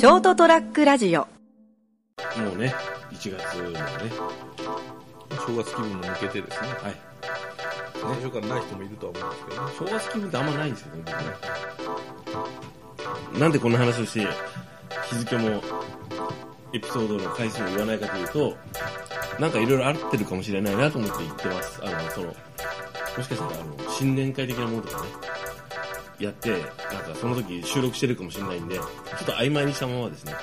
ショートトラックラジオもうね、1月もね、正月気分も抜けてですね、はい。最初からない人もいるとは思うんですけどね。正月気分ってあんまないんですよね、僕ね。なんでこんな話をして、日付も、エピソードの回数も言わないかというと、なんかいろいろあってるかもしれないなと思って言ってます。あの、その、もしかしたら、あの、新年会的なものとかね、やって、なんかその時収録してるかもしれないんで、ちょっと曖昧にしたままですね、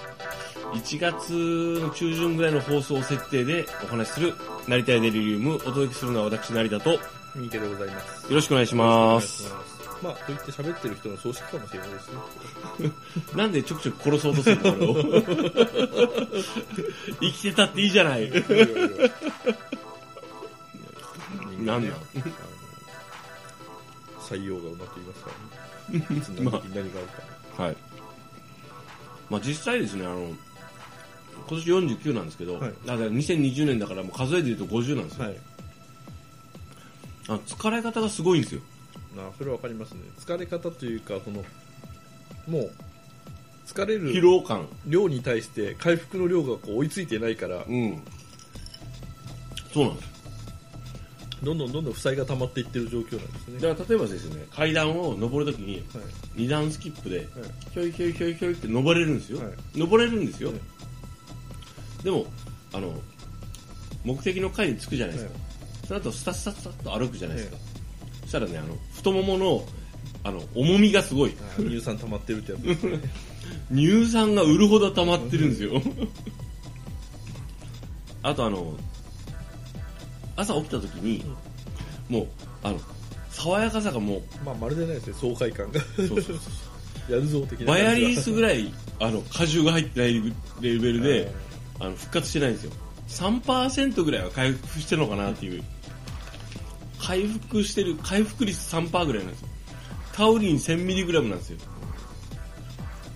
1月の中旬ぐらいの放送設定でお話しする、成田屋デリリウム、お届けするのは私、成田と、よ三池でございます。ろしくお願いします。まあ、と言って喋ってる人の葬式かもしれないですね。なんでちょくちょく殺そうとするの俺を 生きてたっていいじゃない。なんなんあの採用がうまく言いますからね。があるか。はい。まあ実際ですね、あの、今年49なんですけど、はいだから2020年だからもう数えで言うと50なんですよ。はい。あの疲れ方がすごいんですよ。まあ、それはわかりますね。疲れ方というか、この、もう、疲れ疲る労感。量に対して回復の量がこう追いついてないから、うん。そうなんです。どんどんどんどん負債が溜まっていってる状況なんですね。だから例えばですね、階段を登るときにはい。二段スキップで、はいひょいひょいひょいひょいって登れるんですよ。はい登れるんですよ。はいでも、あの、目的の階に着くじゃないですか。はいその後、スタスタスタっと歩くじゃないですか。そしたらね、あの、太ももの、あの、重みがすごい。あ乳酸溜まってるってやつですね。乳酸が売るほど溜まってるんですよ。あとあの、朝起きた時に、もう、あの、爽やかさがもう、まあ、まるでないですね、爽快感が。そうそうそう やるぞ的な感じが。バヤリースぐらい、あの、果汁が入ってないレベルで、はいあの、復活してないんですよ。3%ぐらいは回復してるのかなっていう。回復してる、回復率3%ぐらいなんですよ。タウリン 1000mg なんですよ。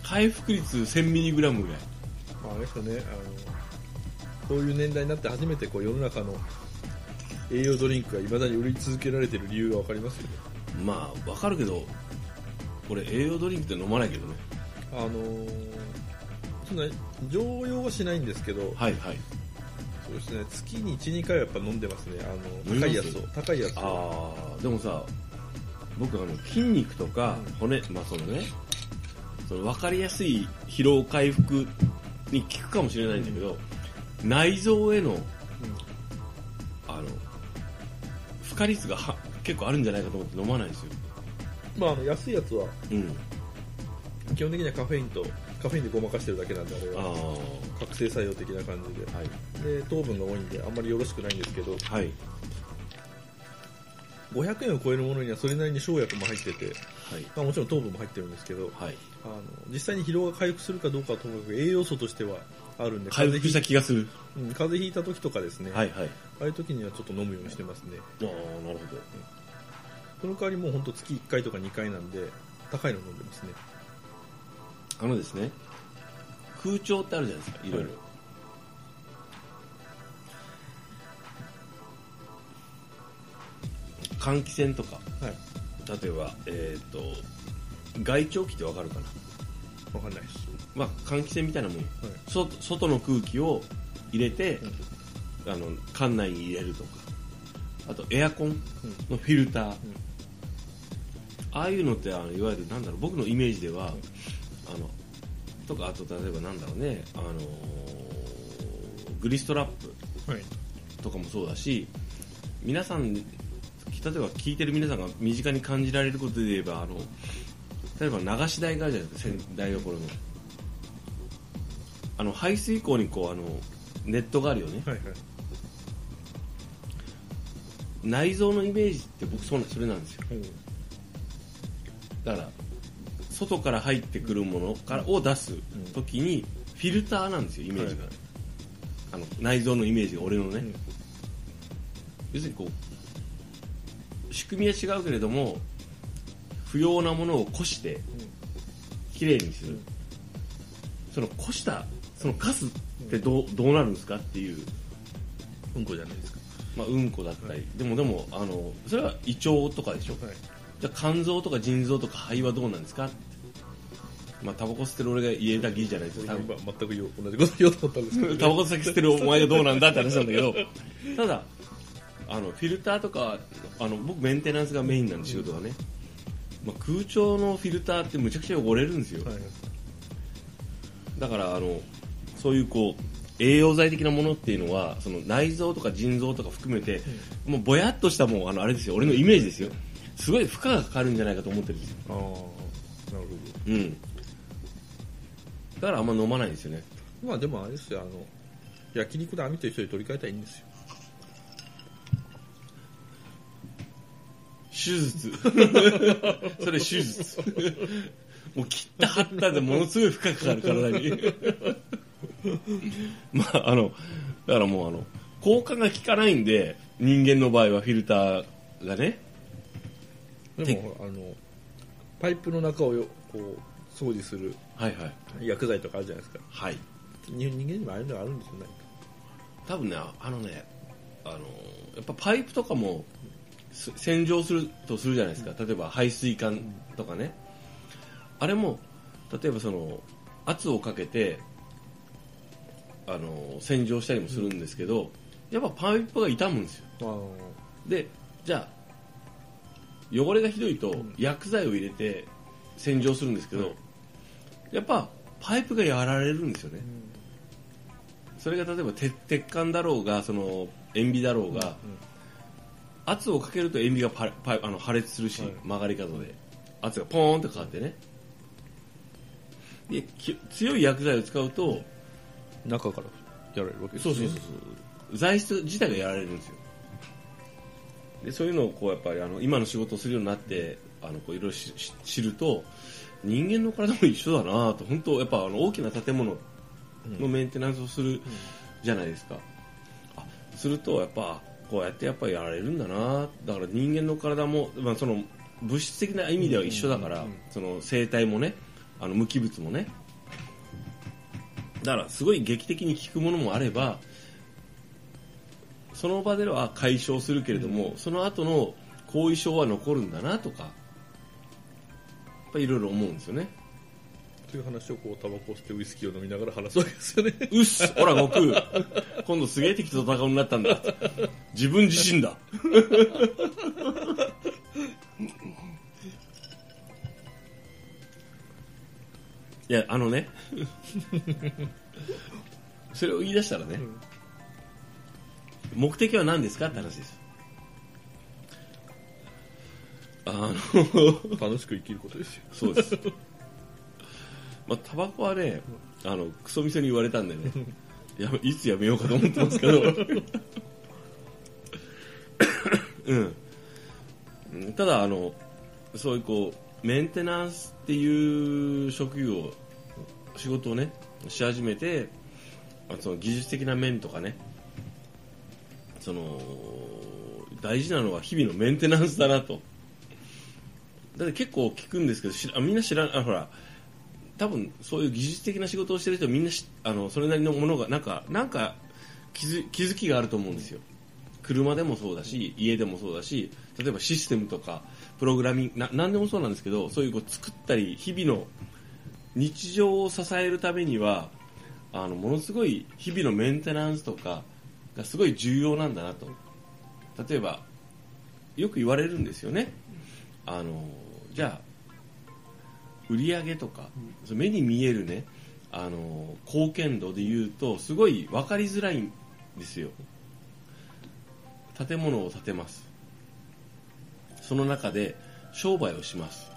回復率 1000mg ぐらい。まあ、あれですよね、あの、こういう年代になって初めてこう世の中の栄養ドリンクが未だに売り続けられてる理由がわかりますよね。まあ、わかるけど、俺栄養ドリンクって飲まないけどね。あのー、そんな、常用はしないんですけど、はいはい。そうですね、月に1、2回はやっぱ飲んでますね。あの、高いやつを。高いやつを。ああ、でもさ、僕あの、筋肉とか骨、まあそのね、その分かりやすい疲労回復に効くかもしれないんだけど、内臓への、あの、負荷率がは結構あるんじゃないかと思って飲まないんですよ。まあ、あの、安いやつは、うん。基本的にはカフェインと、カフェインでごまかしてるだけなんで、あれああ、は。は覚醒作用的な感じで。い。で、糖分が多いんで、あんまりよろしくないんですけど、はい。500円を超えるものにはそれなりに生薬も入ってて、はい。まあ、もちろん糖分も入ってるんですけど、はい。あの実際に疲労が回復するかどうかはともかく栄養素としてはあるんで、回復した風気がする。風邪ひいた時とかですね、はいはい。ああいう時にはちょっと飲むようにしてますね。ああ、なるほど。その代わりもう本当月1回とか2回なんで、高いの飲んでますね。あのですね、空調ってあるじゃないですか、いろいろ。換気扇とか、はい。例えば、えっ、と、外調気ってわかるかな？わかんないです。まあ、換気扇みたいなもんよ、はい。そ外の空気を入れて、あの、館内に入れるとか、あとエアコンのフィルター、ああいうのってあのいわゆるなんだろう僕のイメージでは、あのとかあと例えばなんだろうねあのーグリストラップはい。とかもそうだし皆さん例えば聞いてる皆さんが身近に感じられることで言えばあの例えば流し台があるじゃないですか洗台所の。あの排水口にこうあのネットがあるよね。はいはい。内臓のイメージって僕そうなそれなんですよ。だから外から入ってくるものからを出す時にフィルターなんですよイメージが、はいあの内臓のイメージが俺のね、うん。要するにこう仕組みは違うけれども不要なものをこしてきれいにする、そのこしたそのカスってどうどうなるんですかっていう、うんこじゃないですか。まあ、うんこだったり、でもでもあのそれは胃腸とかでしょ、はい。じゃあ肝臓とか腎臓とか肺はどうなんですか？まあタバコ吸ってる俺が言えたぎじゃないですか。今全く同じこと言おうと思ったんですけど、ね、タバコ先吸ってるお前がどうなんだって話なんだけど。ただあのフィルターとかあの僕メンテナンスがメインなんで仕事がね、まあ、空調のフィルターってむちゃくちゃ汚れるんですよ、はい。だからあのそういうこう栄養剤的なものっていうのはその内臓とか腎臓とか含めて、もうぼやっとしたもうあのあれですよ。俺のイメージですよ。すごい負荷がかかるんじゃないかと思ってるんですよ。ああなるほうん。だからあんま飲まないんですよね。どまあでもあれですよ。あの焼肉で網と一緒に取り替えたらいいんですよ手術。それ手術。もう切った貼ったでものすごい負荷かかる体に。まああのだからもうあの効果が効かないんで人間の場合はフィルターがね。でもあのパイプの中をよこう掃除するはいはい。薬剤とかあるじゃないですか。はい。人人間にもああいうのがあるんですよね。多分ねあのねあのやっぱパイプとかもす洗浄するとするじゃないですか。例えば排水管とかね。あれも例えばその圧をかけてあの洗浄したりもするんですけど、やっぱパイプが傷むんですよ。あでじゃあ汚れがひどいとん。薬剤を入れて洗浄するんですけど、はいやっぱパイプがやられるんですよね、それが例えば鉄鉄管だろうがその塩ビだろうが、圧をかけると塩ビがパパイあの破裂するし、はい。曲がり角で。圧がポーンってかかってね。でき強い薬剤を使うと中からやられるわけですそうそうそうそう。材質自体がやられるんですよ。でそういうのをこうやっぱりあの今の仕事をするようになってあのこういろいろしし知ると人間の体も一緒だなと。本当やっぱあの大きな建物のメンテナンスをするじゃないですか、あするとやっぱこうやってやっぱりやられるんだな。だから人間の体も、まあ、その物質的な意味では一緒だから、うんうんうん。その生態もねあの無機物もね。だからすごい劇的に効くものもあればその場では解消するけれども、その後の後遺症は残るんだなとかやっぱいろいろ思うんですよねという話をこうタバコを吸ってウイスキーを飲みながら話すわけですよね。うっす。ほら悟空今度すげえ敵と戦うになったんだ。自分自身だ。いやあのね。それを言い出したらね、目的は何ですかって話です。あの。楽しく生きることですよ。そうです。まあ、タバコはね、あの、クソみそに言われたんでね、やめいつやめようかと思ってますけど、うん。うんただ、あの、そういうこう、メンテナンスっていう職業、仕事をね、し始めて、あその技術的な面とかね、その、大事なのは日々のメンテナンスだなと。だって結構聞くんですけど知らあみんな知らんあほら多分そういう技術的な仕事をしてる人みんなあのそれなりのものがなんかなんか気づ気づきがあると思うんですよ。車でもそうだし家でもそうだし例えばシステムとかプログラミングな何でもそうなんですけどそういうこう作ったり日々の日常を支えるためにはあのものすごい日々のメンテナンスとかがすごい重要なんだなと。例えばよく言われるんですよね。あのじゃあ売り上げとか、その目に見えるねあの貢献度で言うとすごい分かりづらいんですよ。建物を建てます。その中で商売をします。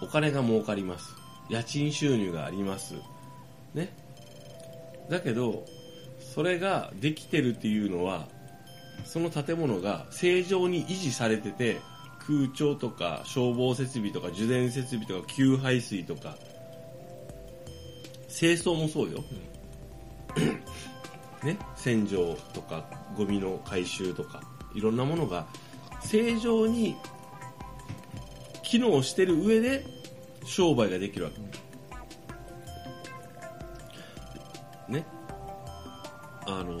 お金が儲かります。家賃収入があります。ね。だけどそれができてるっていうのはその建物が正常に維持されてて空調とか消防設備とか受電設備とか給排水とか。清掃もそうよ、ね、洗浄とかゴミの回収とか。いろんなものが正常に機能してる上で商売ができるわけ、ね？あの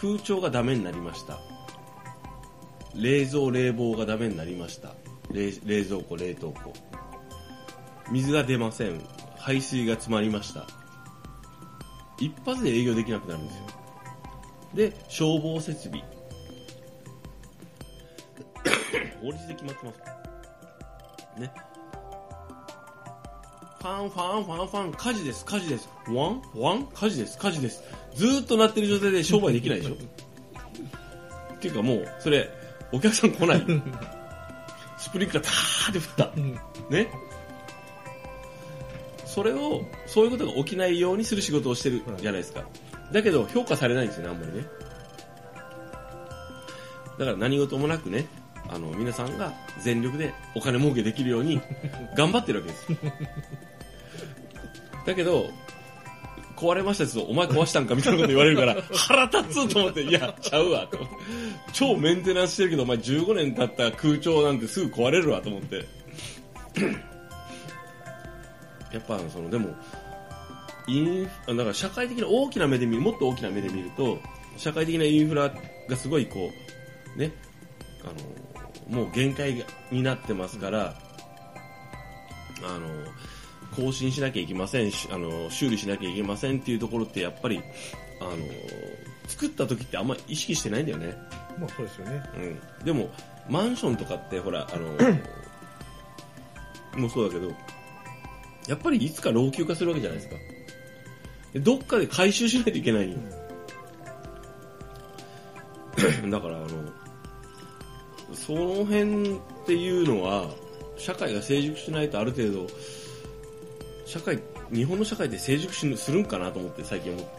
空調がダメになりました冷蔵冷房がダメになりました。冷冷蔵庫冷凍庫。水が出ません。排水が詰まりました。一発で営業できなくなるんですよ。で消防設備。法律で決まってますね。ファンファンファンファン。火事です火事です。ワンワン火事です火事です。ずーっと鳴ってる状態で商売できないでしょ。っていうかもうそれお客さん来ないスプリンクラーターって振った。ね？それをそういうことが起きないようにする仕事をしてるじゃないですか、だけど評価されないんですよねあんまりね。だから何事もなくねあの皆さんが全力でお金儲けできるように頑張ってるわけですよ。だけど壊れましたやつお前壊したんかみたいなこと言われるから腹立つと思っていやちゃうわと思って。超メンテナンスしてるけどお前15年経った空調なんてすぐ壊れるわと思って。やっぱそのでもインフだから社会的な大きな目で見るもっと大きな目で見ると社会的なインフラがすごいこうねあのもう限界になってますからあの更新しなきゃいけませんしあの修理しなきゃいけませんっていうところってやっぱりあの作った時ってあんま意識してないんだよね、まあそうですよね。うん、でもマンションとかってほらあの もうそうだけどやっぱりいつか老朽化するわけじゃないですか。でどっかで回収しないといけないよ、だからあのその辺っていうのは社会が成熟しないとある程度社会日本の社会って成熟しするんかなと思って最近思って。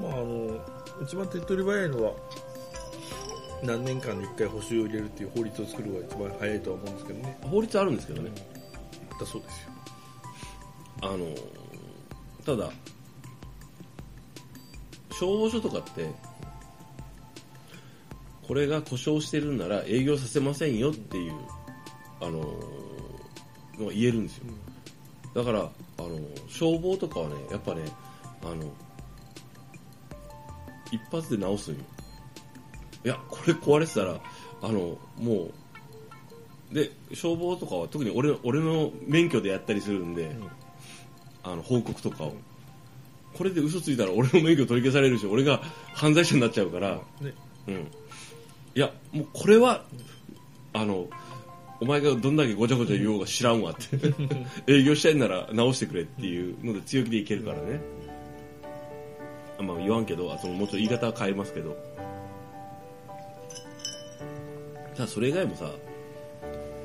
まああの、一番手っ取り早いのは、何年間に1回補修を入れるっていう法律を作るのが一番早いとは思うんですけどね。法律あるんですけどね、だそうですよ。あのただ消防署とかってこれが故障してるんなら営業させませんよっていうあののが言えるんですよだからあの消防とかはねやっぱねあの一発で直すんよ。いやこれ壊れてたらあのもうで消防とかは特に俺俺の免許でやったりするんで、あの報告とかを。これで嘘ついたら俺の免許取り消されるし俺が犯罪者になっちゃうから、ね。うん、いやもうこれはあのお前がどんだけごちゃごちゃ言おうが知らんわって。営業したいんなら直してくれっていうので強気でいけるからね、あまあ言わんけどそのもちろん言い方は変えますけど。ただそれ以外もさ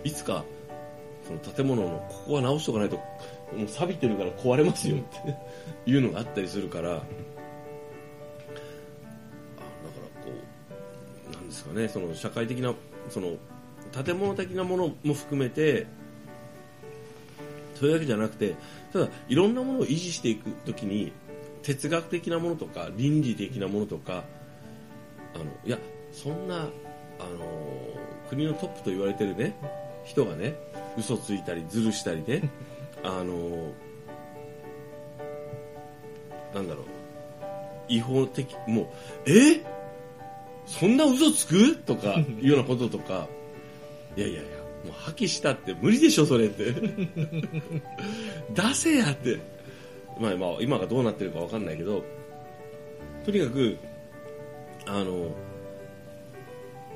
いつかその建物のここは直しとかないともう錆びてるから壊れますよって。いうのがあったりするから。あだからこうなんですかねその社会的なその建物的なものも含めてそれだけじゃなくてただいろんなものを維持していくときに哲学的なものとか倫理的なものとかあのいやそんなあの国のトップと言われてるね人がね嘘ついたりずるしたりね あのなんだろう違法的もうえ？そんな嘘つく？とかいうようなこととかいやいやいやもう破棄したって無理でしょそれって。出せやって。まあまあ今がどうなってるかわかんないけどとにかくあの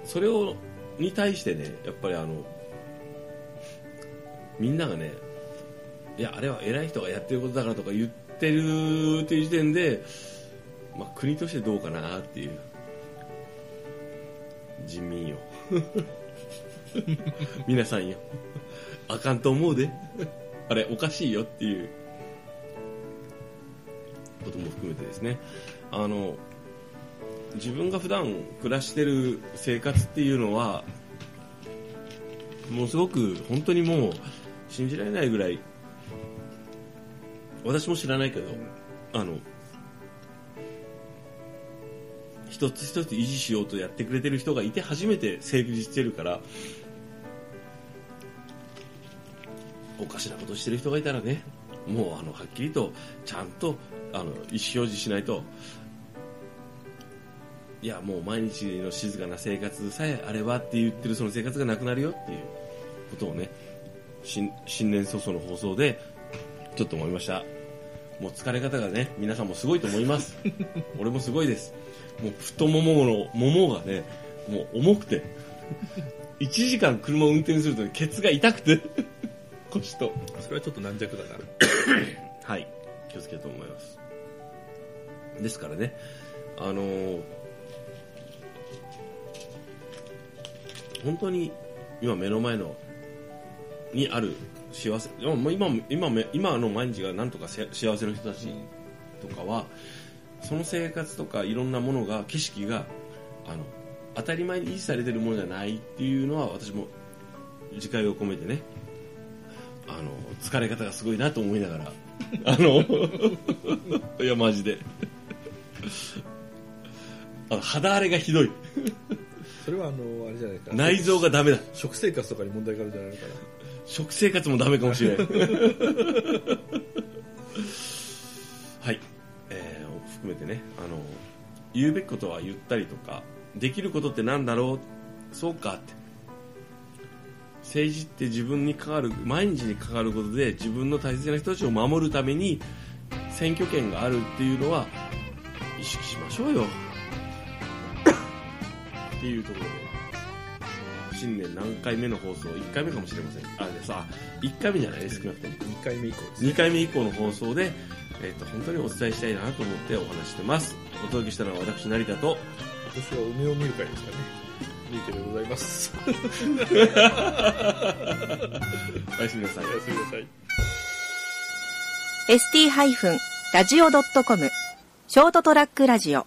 それをに対してねやっぱりあのみんながねいやあれは偉い人がやってることだからとか言ってるっていう時点で、まあ、国としてどうかなっていう。人民よ。皆さんよ。あかんと思うで。あれおかしいよっていう。ことも含めてですね。あの自分が普段暮らしてる生活っていうのはもうすごく本当にもう信じられないぐらい私も知らないけどあの一つ一つ維持しようとやってくれてる人がいて初めて成立してるからおかしなことしてる人がいたらねもうあのはっきりとちゃんとあの意思表示しないといやもう毎日の静かな生活さえあればって言ってるその生活がなくなるよっていうことをね新新年早々の放送でちょっと思いました。もう疲れ方がね、皆さんもすごいと思います。俺もすごいです。もう太ももの、ももがね、もう重くて、1時間車を運転するとケツが痛くて、腰と。それはちょっと軟弱だな。はい。気をつけると思います。ですからね、あのー本当に今目の前のにある幸せ、今、今、今今の毎日がなんとかせ幸せの人たちとかは、その生活とかいろんなものが、景色が、あの、当たり前に維持されてるものじゃないっていうのは私も自戒を込めてね、あの、疲れ方がすごいなと思いながら、あの、いや、マジで。あの肌荒れがひどい。それはあの、あれじゃないか。内臓がダメだ。食生活とかに問題があるんじゃないのかな。食生活もダメかもしれない。はい。えー、含めてね、あの、言うべきことは言ったりとか、できることってなんだろう？そうかって。政治って自分に関わる、毎日に関わることで自分の大切な人たちを守るために選挙権があるっていうのは意識しましょうよ。っていうところで。新年何回目の放送？1回目かもしれませんあでさ1回目じゃないです少なくとも2回目以降ですね。2回目以降の放送で、えー、と本当にお伝えしたいなと思ってお話してますお届けしたのは私成田と私は梅を見る会ですかね。いいけでございます。おやすみなさいおやすみなさい。ST-radio.com ショートトラックラジオ